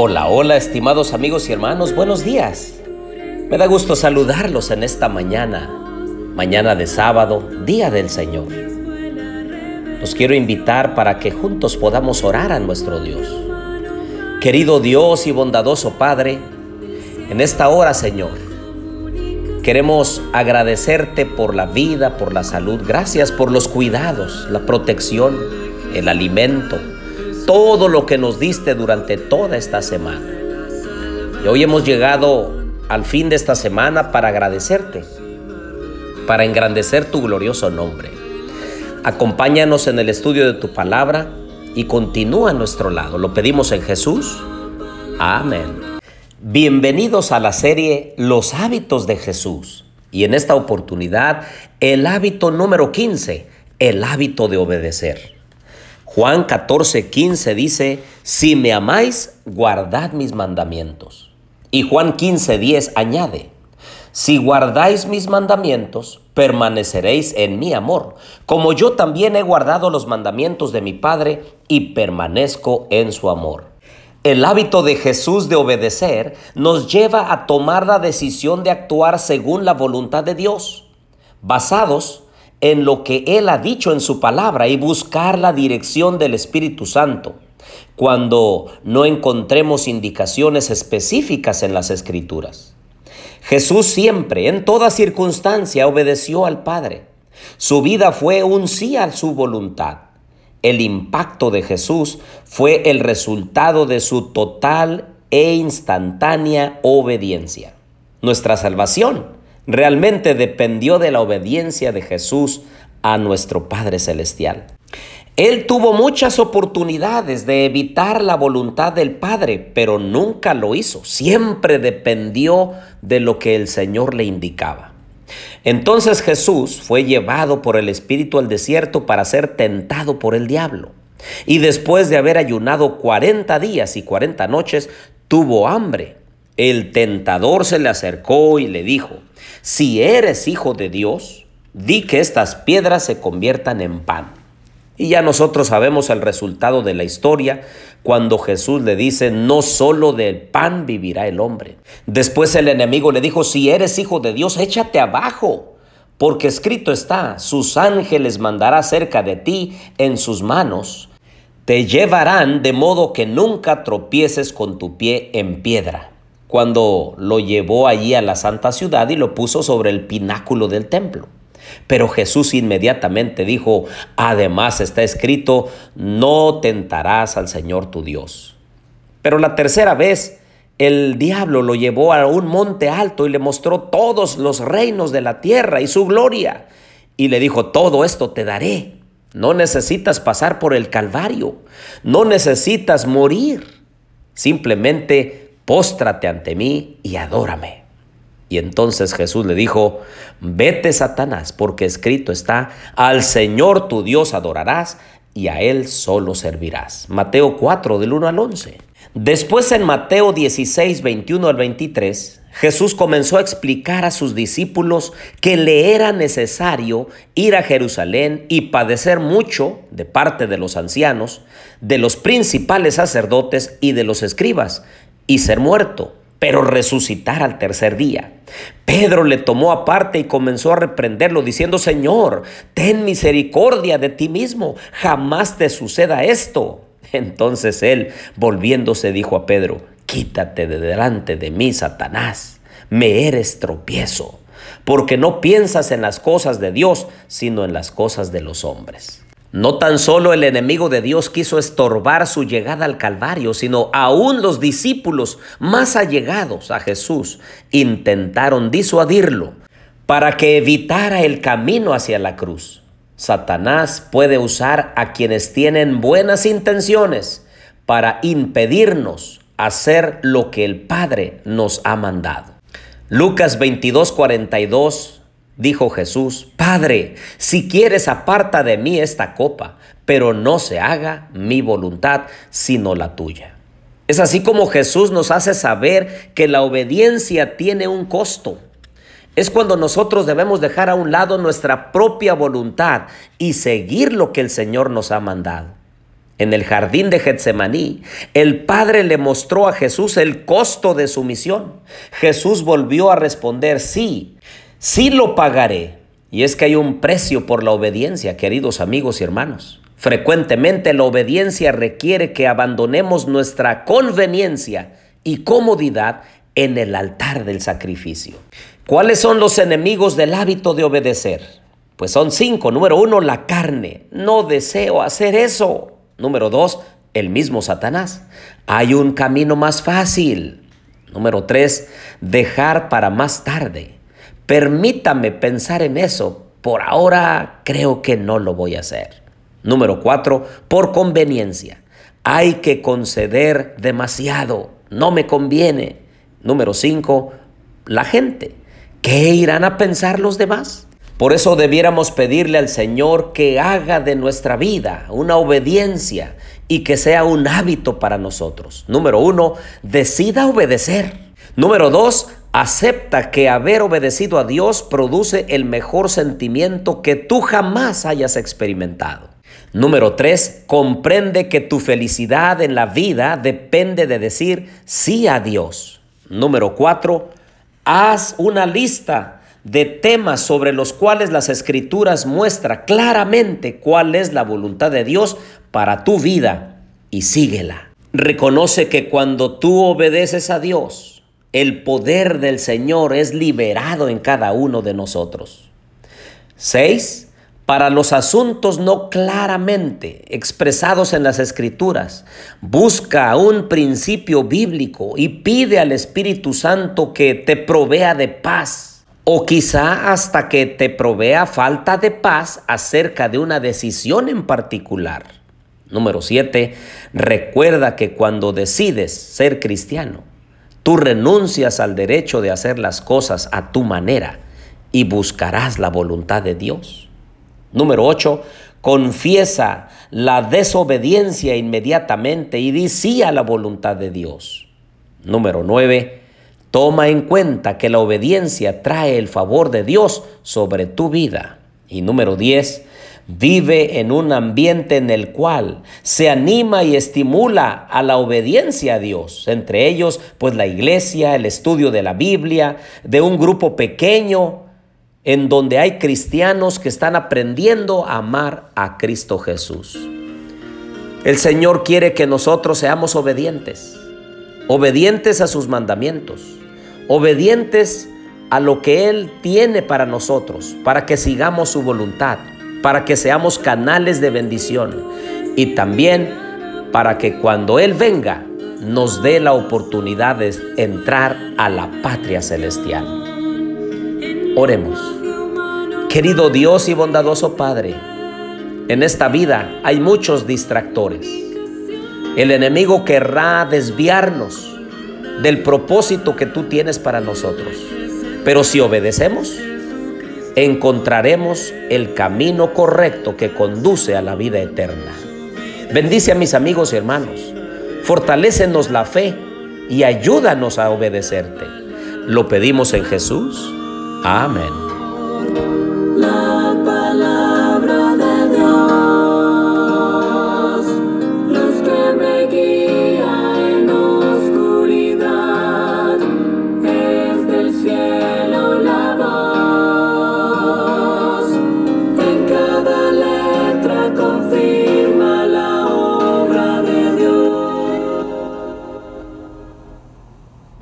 Hola, hola, estimados amigos y hermanos, buenos días. Me da gusto saludarlos en esta mañana, mañana de sábado, día del Señor. Los quiero invitar para que juntos podamos orar a nuestro Dios. Querido Dios y bondadoso Padre, en esta hora, Señor, queremos agradecerte por la vida, por la salud. Gracias por los cuidados, la protección, el alimento todo lo que nos diste durante toda esta semana. Y hoy hemos llegado al fin de esta semana para agradecerte, para engrandecer tu glorioso nombre. Acompáñanos en el estudio de tu palabra y continúa a nuestro lado. Lo pedimos en Jesús. Amén. Bienvenidos a la serie Los hábitos de Jesús. Y en esta oportunidad, el hábito número 15, el hábito de obedecer. Juan 14, 15 dice, si me amáis, guardad mis mandamientos. Y Juan 15, 10 añade, si guardáis mis mandamientos, permaneceréis en mi amor, como yo también he guardado los mandamientos de mi Padre y permanezco en su amor. El hábito de Jesús de obedecer nos lleva a tomar la decisión de actuar según la voluntad de Dios, basados en lo que Él ha dicho en su palabra y buscar la dirección del Espíritu Santo cuando no encontremos indicaciones específicas en las Escrituras. Jesús siempre, en toda circunstancia, obedeció al Padre. Su vida fue un sí a su voluntad. El impacto de Jesús fue el resultado de su total e instantánea obediencia. Nuestra salvación realmente dependió de la obediencia de Jesús a nuestro Padre Celestial. Él tuvo muchas oportunidades de evitar la voluntad del Padre, pero nunca lo hizo. Siempre dependió de lo que el Señor le indicaba. Entonces Jesús fue llevado por el Espíritu al desierto para ser tentado por el diablo. Y después de haber ayunado 40 días y 40 noches, tuvo hambre. El tentador se le acercó y le dijo, si eres hijo de Dios, di que estas piedras se conviertan en pan. Y ya nosotros sabemos el resultado de la historia cuando Jesús le dice, no solo del pan vivirá el hombre. Después el enemigo le dijo, si eres hijo de Dios, échate abajo, porque escrito está, sus ángeles mandará cerca de ti en sus manos, te llevarán de modo que nunca tropieces con tu pie en piedra cuando lo llevó allí a la santa ciudad y lo puso sobre el pináculo del templo. Pero Jesús inmediatamente dijo, además está escrito, no tentarás al Señor tu Dios. Pero la tercera vez, el diablo lo llevó a un monte alto y le mostró todos los reinos de la tierra y su gloria. Y le dijo, todo esto te daré. No necesitas pasar por el Calvario, no necesitas morir. Simplemente póstrate ante mí y adórame. Y entonces Jesús le dijo, vete Satanás, porque escrito está, al Señor tu Dios adorarás y a Él solo servirás. Mateo 4 del 1 al 11. Después en Mateo 16, 21 al 23, Jesús comenzó a explicar a sus discípulos que le era necesario ir a Jerusalén y padecer mucho de parte de los ancianos, de los principales sacerdotes y de los escribas, y ser muerto, pero resucitar al tercer día. Pedro le tomó aparte y comenzó a reprenderlo diciendo, Señor, ten misericordia de ti mismo, jamás te suceda esto. Entonces él, volviéndose, dijo a Pedro, quítate de delante de mí, Satanás, me eres tropiezo, porque no piensas en las cosas de Dios, sino en las cosas de los hombres. No tan solo el enemigo de Dios quiso estorbar su llegada al Calvario, sino aún los discípulos más allegados a Jesús intentaron disuadirlo para que evitara el camino hacia la cruz. Satanás puede usar a quienes tienen buenas intenciones para impedirnos hacer lo que el Padre nos ha mandado. Lucas 22, 42 Dijo Jesús, Padre, si quieres aparta de mí esta copa, pero no se haga mi voluntad, sino la tuya. Es así como Jesús nos hace saber que la obediencia tiene un costo. Es cuando nosotros debemos dejar a un lado nuestra propia voluntad y seguir lo que el Señor nos ha mandado. En el jardín de Getsemaní, el Padre le mostró a Jesús el costo de su misión. Jesús volvió a responder, sí, sí lo pagaré. Y es que hay un precio por la obediencia, queridos amigos y hermanos. Frecuentemente la obediencia requiere que abandonemos nuestra conveniencia y comodidad en el altar del sacrificio. ¿Cuáles son los enemigos del hábito de obedecer? Pues son cinco. Número uno, la carne. No deseo hacer eso. Número dos, el mismo Satanás. Hay un camino más fácil. Número tres, dejar para más tarde. Permítame pensar en eso. Por ahora creo que no lo voy a hacer. Número cuatro, por conveniencia. Hay que conceder demasiado. No me conviene. Número cinco, la gente. ¿Qué irán a pensar los demás? Por eso debiéramos pedirle al Señor que haga de nuestra vida una obediencia y que sea un hábito para nosotros. Número uno, decida obedecer. Número dos, acepta que haber obedecido a Dios produce el mejor sentimiento que tú jamás hayas experimentado. Número tres, comprende que tu felicidad en la vida depende de decir sí a Dios. Número cuatro, haz una lista de temas sobre los cuales las escrituras muestra claramente cuál es la voluntad de Dios para tu vida y síguela. Reconoce que cuando tú obedeces a Dios, el poder del Señor es liberado en cada uno de nosotros. 6. Para los asuntos no claramente expresados en las escrituras, busca un principio bíblico y pide al Espíritu Santo que te provea de paz o quizá hasta que te provea falta de paz acerca de una decisión en particular. Número 7. Recuerda que cuando decides ser cristiano, tú renuncias al derecho de hacer las cosas a tu manera y buscarás la voluntad de Dios. Número 8. Confiesa la desobediencia inmediatamente y di sí a la voluntad de Dios. Número 9 Toma en cuenta que la obediencia trae el favor de Dios sobre tu vida. Y número 10, vive en un ambiente en el cual se anima y estimula a la obediencia a Dios, entre ellos pues la iglesia, el estudio de la Biblia, de un grupo pequeño en donde hay cristianos que están aprendiendo a amar a Cristo Jesús. El Señor quiere que nosotros seamos obedientes, obedientes a sus mandamientos obedientes a lo que Él tiene para nosotros, para que sigamos su voluntad, para que seamos canales de bendición y también para que cuando Él venga nos dé la oportunidad de entrar a la patria celestial. Oremos. Querido Dios y bondadoso Padre, en esta vida hay muchos distractores. El enemigo querrá desviarnos del propósito que tú tienes para nosotros. Pero si obedecemos, encontraremos el camino correcto que conduce a la vida eterna. Bendice a mis amigos y hermanos, fortalécenos la fe y ayúdanos a obedecerte. Lo pedimos en Jesús. Amén.